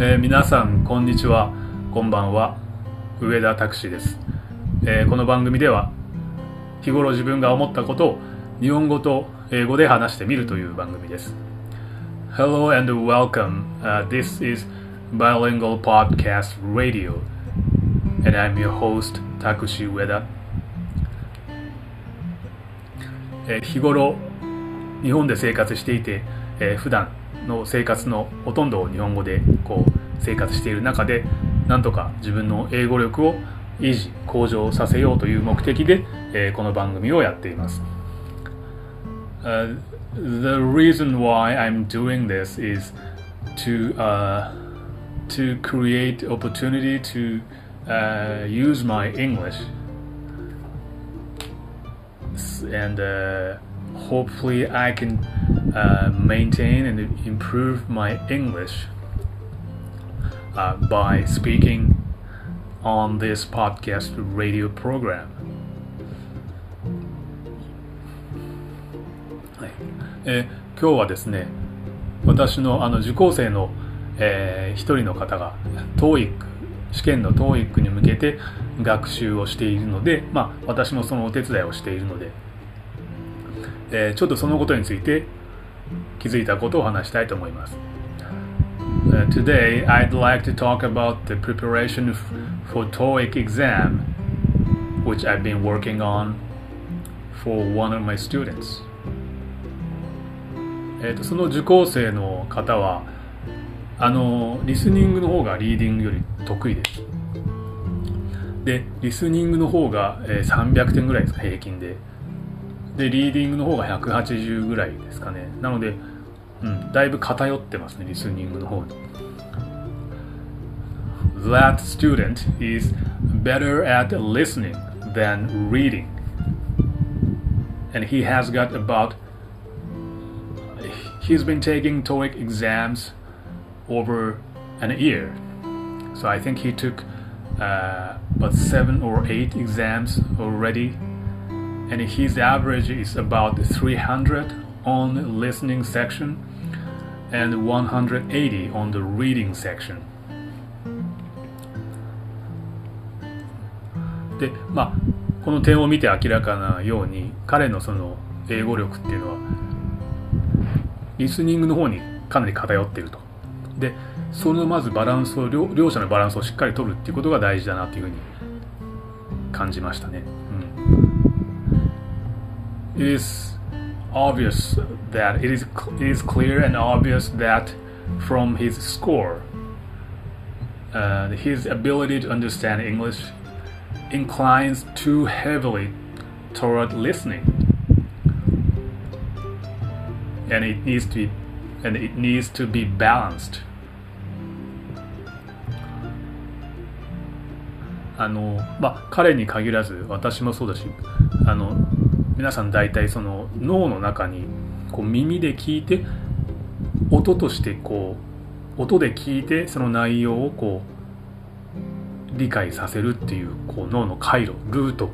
えー、皆さんこんにちは。こんばんは。上田拓司です、えー、この番組では日頃自分が思ったことを日本語と英語で話してみるという番組です。Hello and welcome、uh, This is Bilingual Podcast Radio. And I'm your host タクシ上田、えー、日頃日本で生活していて、えー、普段の生活のほとんどを日本語でこう生活している中でなんとか自分の英語力を維持向上させようという目的で、えー、この番組をやっています。Uh, the reason why I'm doing this is to uh, to create opportunity to uh, use my English and uh, hopefully I can uh, maintain and improve my English uh, by speaking on this podcast radio program. はいえ、今日はですね私のあの受講生の、えー、一人の方が TOEIC 試験の TOEIC に向けて学習をしているので、まあ、私もそのお手伝いをしているのでえー、ちょっとそのことについて気づいたことを話したいと思います。Uh, today, I'd like to talk about the preparation for TOEIC exam, which I've been working on for one of my students. えと、その受講生の方はあのリスニングの方がリーディングより得意です。でリスニングの方が、えー、300点ぐらいですか平均ででリーディングの方が180ぐらいですかねなので、うん、だいぶ偏ってますねリスニングの方に That student is better at listening than reading and he has got about he's been taking TOEIC exams over an year so I think he took uh, about seven or eight exams already And his average is about 300 on listening section and 180 on the reading section でまあこの点を見て明らかなように彼のその英語力っていうのはリスニングの方にかなり偏っているとでそのまずバランスを両両者のバランスをしっかり取るっていうことが大事だなというふうに感じましたね。it is obvious that it is, it is clear and obvious that from his score, uh, his ability to understand English inclines too heavily toward listening, and it needs to be, and it needs to be balanced. あのまあ彼に限らず私もそうだしあの 皆さん大体その脳の中にこう耳で聞いて音としてこう音で聞いてその内容をこう理解させるっていうこう脳の回路ルート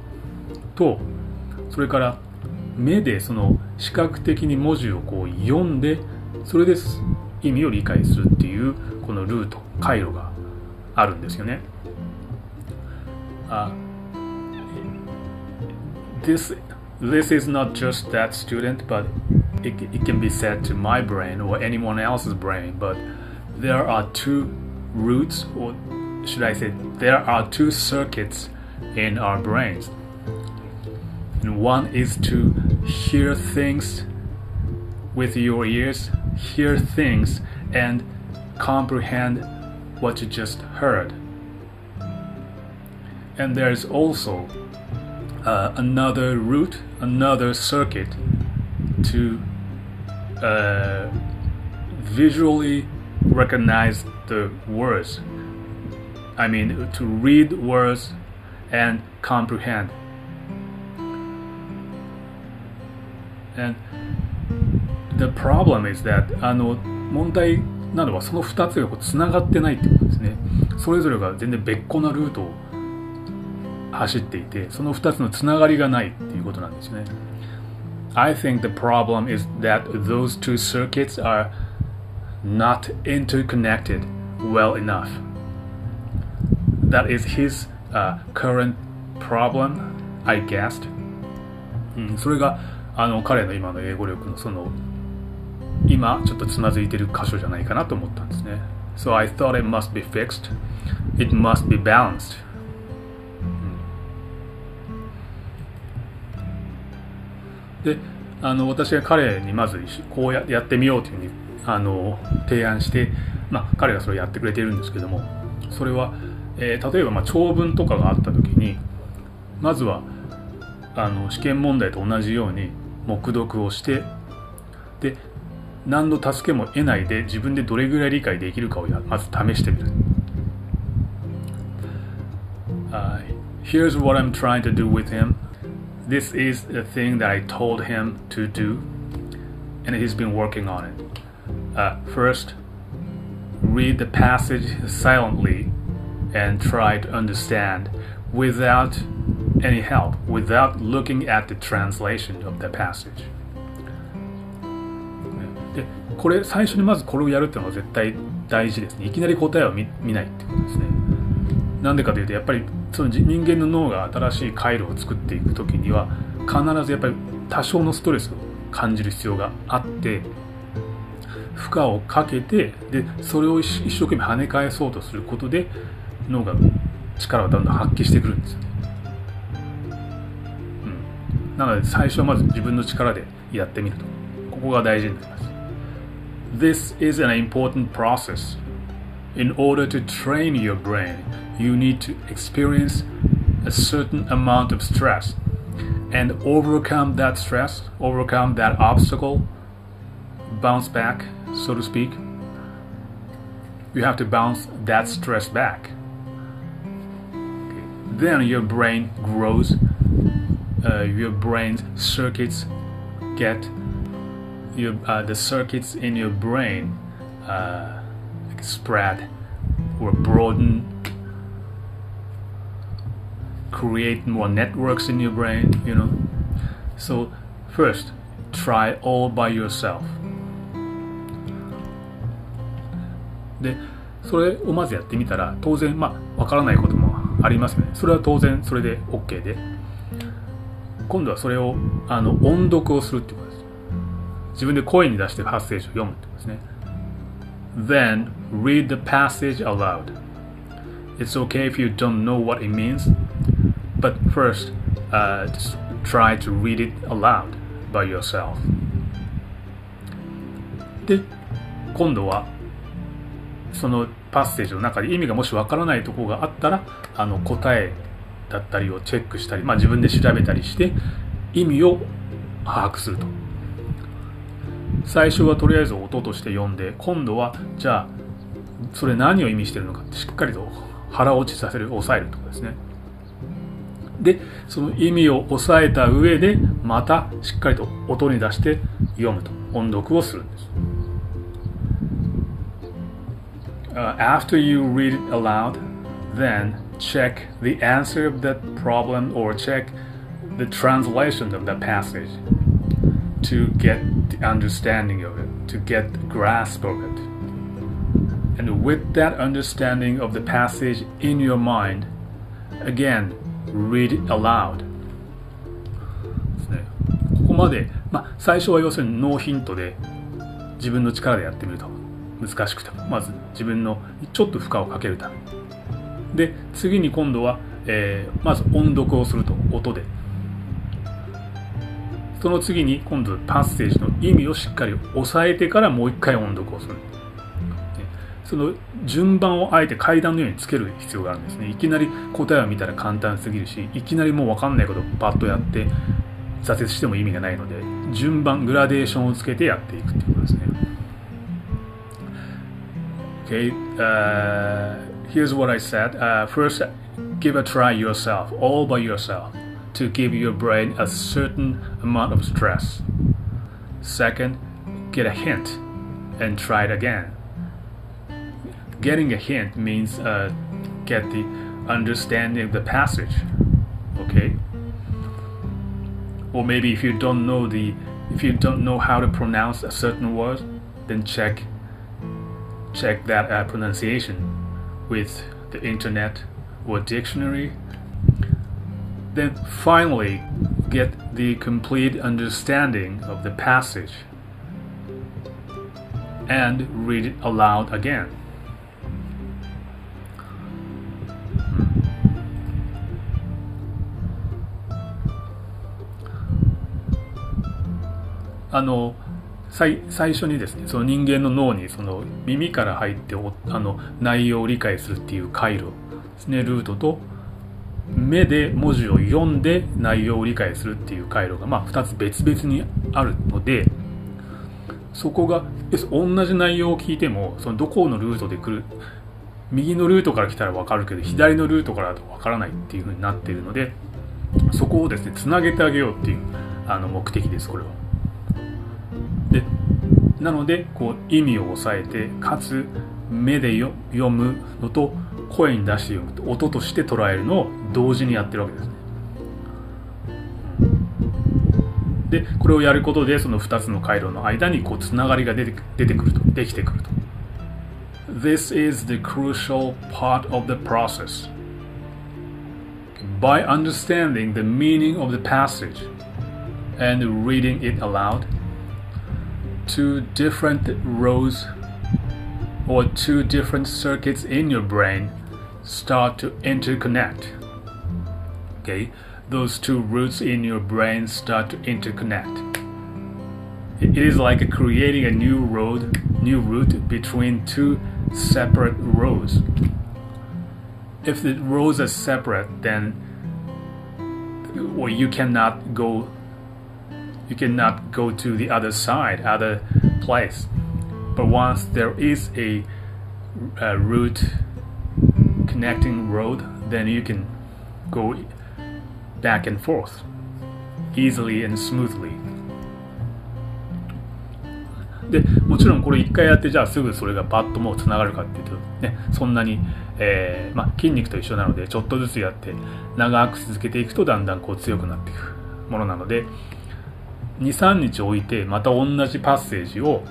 とそれから目でその視覚的に文字をこう読んでそれで意味を理解するっていうこのルート回路があるんですよね。あ This this is not just that student, but it, it can be said to my brain or anyone else's brain. But there are two routes, or should I say, there are two circuits in our brains. And one is to hear things with your ears, hear things, and comprehend what you just heard. And there's also uh, another route, another circuit to uh, visually recognize the words. I mean, to read words and comprehend. And the problem is that あの問題なのはその2つがつながってないってことですね。それぞれが全然別個なルートを 走っていてその2つのつながりがないっていうことなんですよね I think the problem is that those two circuits are not interconnected well enough. That is his、uh, current problem, I guessed. うん、それがあの彼の今の英語力のその今ちょっとつまずいてる箇所じゃないかなと思ったんですね。So I thought it must be fixed. It must be balanced. であの私が彼にまずこうややってみようというふうにあの提案して、まあ、彼がそれをやってくれているんですけどもそれは、えー、例えばまあ長文とかがあった時にまずはあの試験問題と同じように黙読をしてで何の助けも得ないで自分でどれぐらい理解できるかをまず試してみる。Uh, here's what I'm trying to do with him. This is the thing that I told him to do, and he's been working on it. Uh, first, read the passage silently and try to understand without any help, without looking at the translation of the passage. でこれ最初にまずこれをやるっていうのは絶対大事ですねいきなり答えを見ないっていうことですねなんでかというとやっぱり その人間の脳が新しい回路を作っていく時には必ずやっぱり多少のストレスを感じる必要があって負荷をかけてでそれを一生懸命跳ね返そうとすることで脳が力をだんだん発揮してくるんですよね、うん、なので最初はまず自分の力でやってみると。ここが大事になります。This is an important process. In order to train your brain, you need to experience a certain amount of stress and overcome that stress, overcome that obstacle, bounce back, so to speak. You have to bounce that stress back. Then your brain grows, uh, your brain circuits get your uh, the circuits in your brain uh, spread or broaden create more networks in your brain you know so first try all by yourself でそれをまずやってみたら当然まあわからないこともありますねそれは当然それで OK で今度はそれをあの音読をするってことです自分で声に出してパッセージを読むってことですね Then read the passage aloud It's okay if you don't know what it means but first uh, just try to read it aloud by yourself. で今度はそのパッセージの中で意味がもしわからないところがあったらあの答えだったりをチェックしたり、まあ、自分で調べたりして意味を把握すると。最初はとりあえず音として読んで今度はじゃあそれ何を意味してるのかってしっかりと腹落ちさせる抑えるとかですね。でその意味を抑えた上でまたしっかりと音に出して読むと音読をするんです Uh, after you read it aloud, then check the answer of that problem or check the translation of the passage to get the understanding of it, to get the grasp of it. And with that understanding of the passage in your mind, again, read it aloud. ですね、ここまで、まあ、最初は要するにノーヒントで自分の力でやってみると。難しくてまず自分のちょっと負荷をかけるため。で次に今度は、えー、まず音読をすると。音で。その次に今度パッセージの意味をしっかり押さえてからもう一回音読をする。その順番をあえて階段のようにつける必要があるんですねいきなり答えを見たら簡単すぎるしいきなりもう分かんないことをパッとやって挫折しても意味がないので順番グラデーションをつけてやっていくっていうことですね Okay, uh, here's what I said. Uh, first, give a try yourself, all by yourself, to give your brain a certain amount of stress. Second, get a hint and try it again. Getting a hint means uh, get the understanding of the passage. Okay? Or maybe if you don't know the if you don't know how to pronounce a certain word, then check check that uh, pronunciation with the internet or dictionary. Then finally get the complete understanding of the passage and read it aloud again. あの最最初にですねその人間の脳にその耳から入ってあの内容を理解するっていう回路ですねルートと目で文字を読んで内容を理解するっていう回路が、まあ、2つ別々にあるのでそこが同じ内容を聞いてもそのどこのルートで来る右のルートから来たら分かるけど左のルートからだと分からないっていう風になっているのでそこをですねつなげてあげようっていうあの目的ですこれは。でなのでこう意味を抑えてかつ目で読むのと声に出して読むと音として捉えるのを同時にやってるわけですね。でこれをやることでその2つの回路の間にこうつながりが出て出てくるとできてくると。This is the crucial part of the process. By understanding the meaning of the passage and reading it aloud, two different rows or two different circuits in your brain start to interconnect. Okay, those two roots in your brain start to interconnect. It is like creating a new road, new route between two separate roads. If the roads are separate, then well, you cannot go you cannot go to the other side, other place. But once there is a, a route connecting road, then you can go back and forth easily and smoothly. でもちろんこれ一回やってじゃあすぐそれがバッともうつながるかっていうとねそんなに、えーまあ、筋肉と一緒なのでちょっとずつやって長く続けていくとだんだんこう強くなっていくものなので23日置いてまた同じパッセージを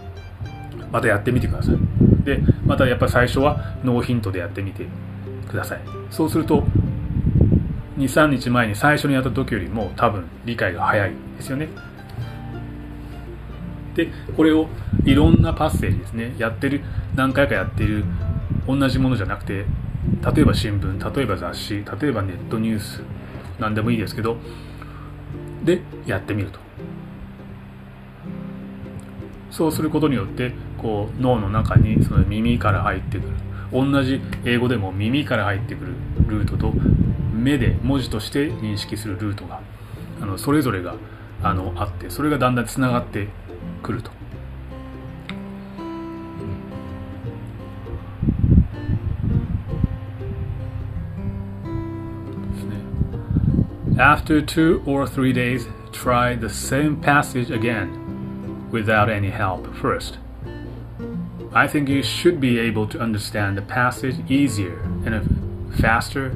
またやってみてください。でまたやっぱ最初はノーヒントでやってみてください。そうすると23日前に最初にやった時よりも多分理解が早いですよね。でこれをいろんなパッセージですね。やってる何回かやってる同じものじゃなくて例えば新聞例えば雑誌例えばネットニュース何でもいいですけどでやってみると。そうすることによってこう脳の中にその耳から入ってくる同じ英語でも耳から入ってくるルートと目で文字として認識するルートがあのそれぞれがあのあってそれがだんだんつながってくると。After two or three days, try the same passage again. Without any help first. I think you should be able to understand the passage easier and faster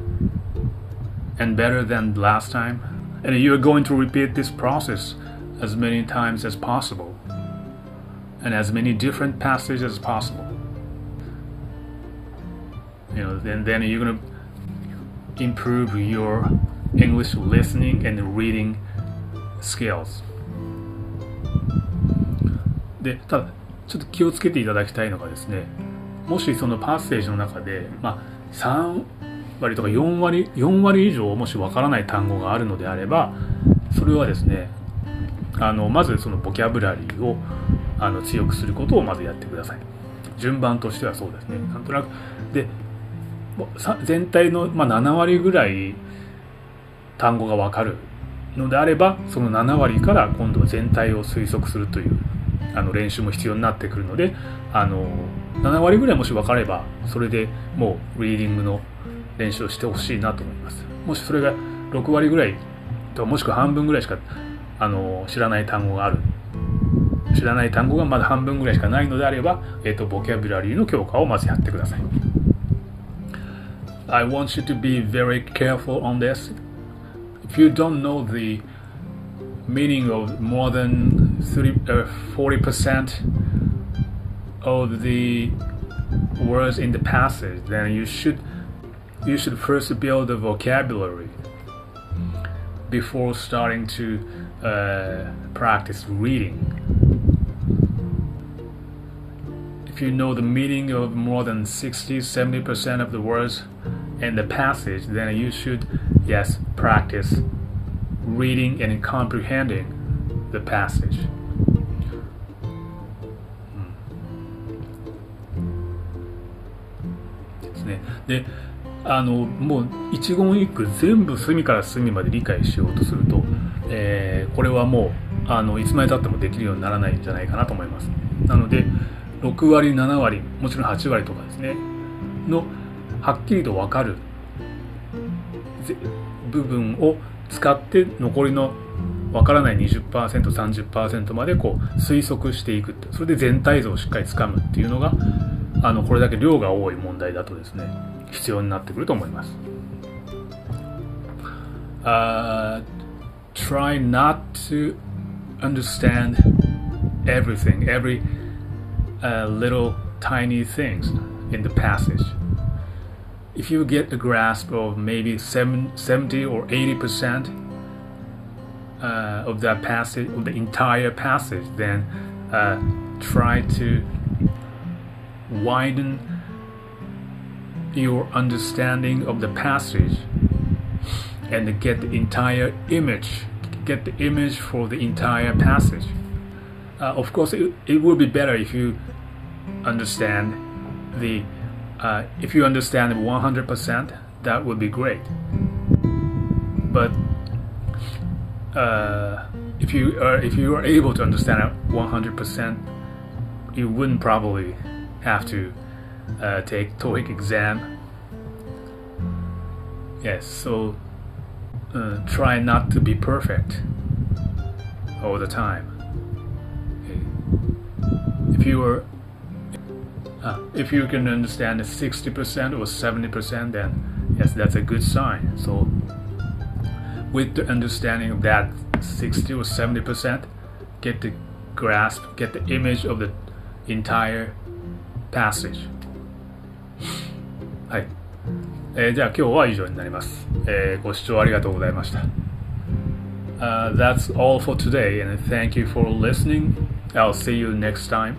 and better than last time. And you are going to repeat this process as many times as possible and as many different passages as possible. You know, then, then you're going to improve your English listening and reading skills. でただちょっと気をつけていただきたいのがですねもしそのパッセージの中で、まあ、3割とか4割4割以上もしわからない単語があるのであればそれはですねあのまずそのボキャブラリーをあの強くすることをまずやってください。順番としてはそうですね。なんとなく。で全体の、ま、7割ぐらい単語がわかるのであればその7割から今度は全体を推測するというあの練習も必要になってくるのであの7割ぐらいもし分かればそれでもうリーディングの練習をしてほしいなと思います。もしそれが6割ぐらいともしくは半分ぐらいしかあの知らない単語がある。知らない単語がまだ半分ぐらいしかないのであれば、えーと、ボキャブラリーの強化をまずやってください。I want you to be very careful on this. If you don't know the meaning of more than 30, uh, 40% of the words in the passage, then you should you should first build the vocabulary before starting to uh, practice reading. If you know the meaning of more than 60 70% of the words in the passage, then you should, yes, practice reading and comprehending the passage. ですね。であのもう一言一句全部隅から隅まで理解しようとすると、えー、これはもうあのいつまでたってもできるようにならないんじゃないかなと思いますなので6割7割もちろん8割とかですねのはっきりと分かる部分を使って残りの分からない 20%30% までこう推測していくそれで全体像をしっかりつかむっていうのがあのこれだけ量が多い問題だとですね必要になってくると思います。Uh, try not to understand everything, every uh, little tiny things in the passage. If you get a grasp of maybe 70 or 80 percent uh, of that passage, of the entire passage, then uh, try to widen your understanding of the passage and get the entire image, get the image for the entire passage. Uh, of course, it, it would be better if you understand the, uh, if you understand 100%, that would be great. But uh, if you are if you are able to understand it 100%, you wouldn't probably have to uh, take TOEIC exam. Yes, so uh, try not to be perfect all the time. Okay. If you are uh, if you can understand 60% or 70%, then yes, that's a good sign. So, with the understanding of that 60 or 70%, get the grasp, get the image of the entire passage. はい。えー、じゃあ今日は以上になります。えー、ご視聴ありがとうございました。Uh, that's all for today and thank you for listening. I'll see you next time.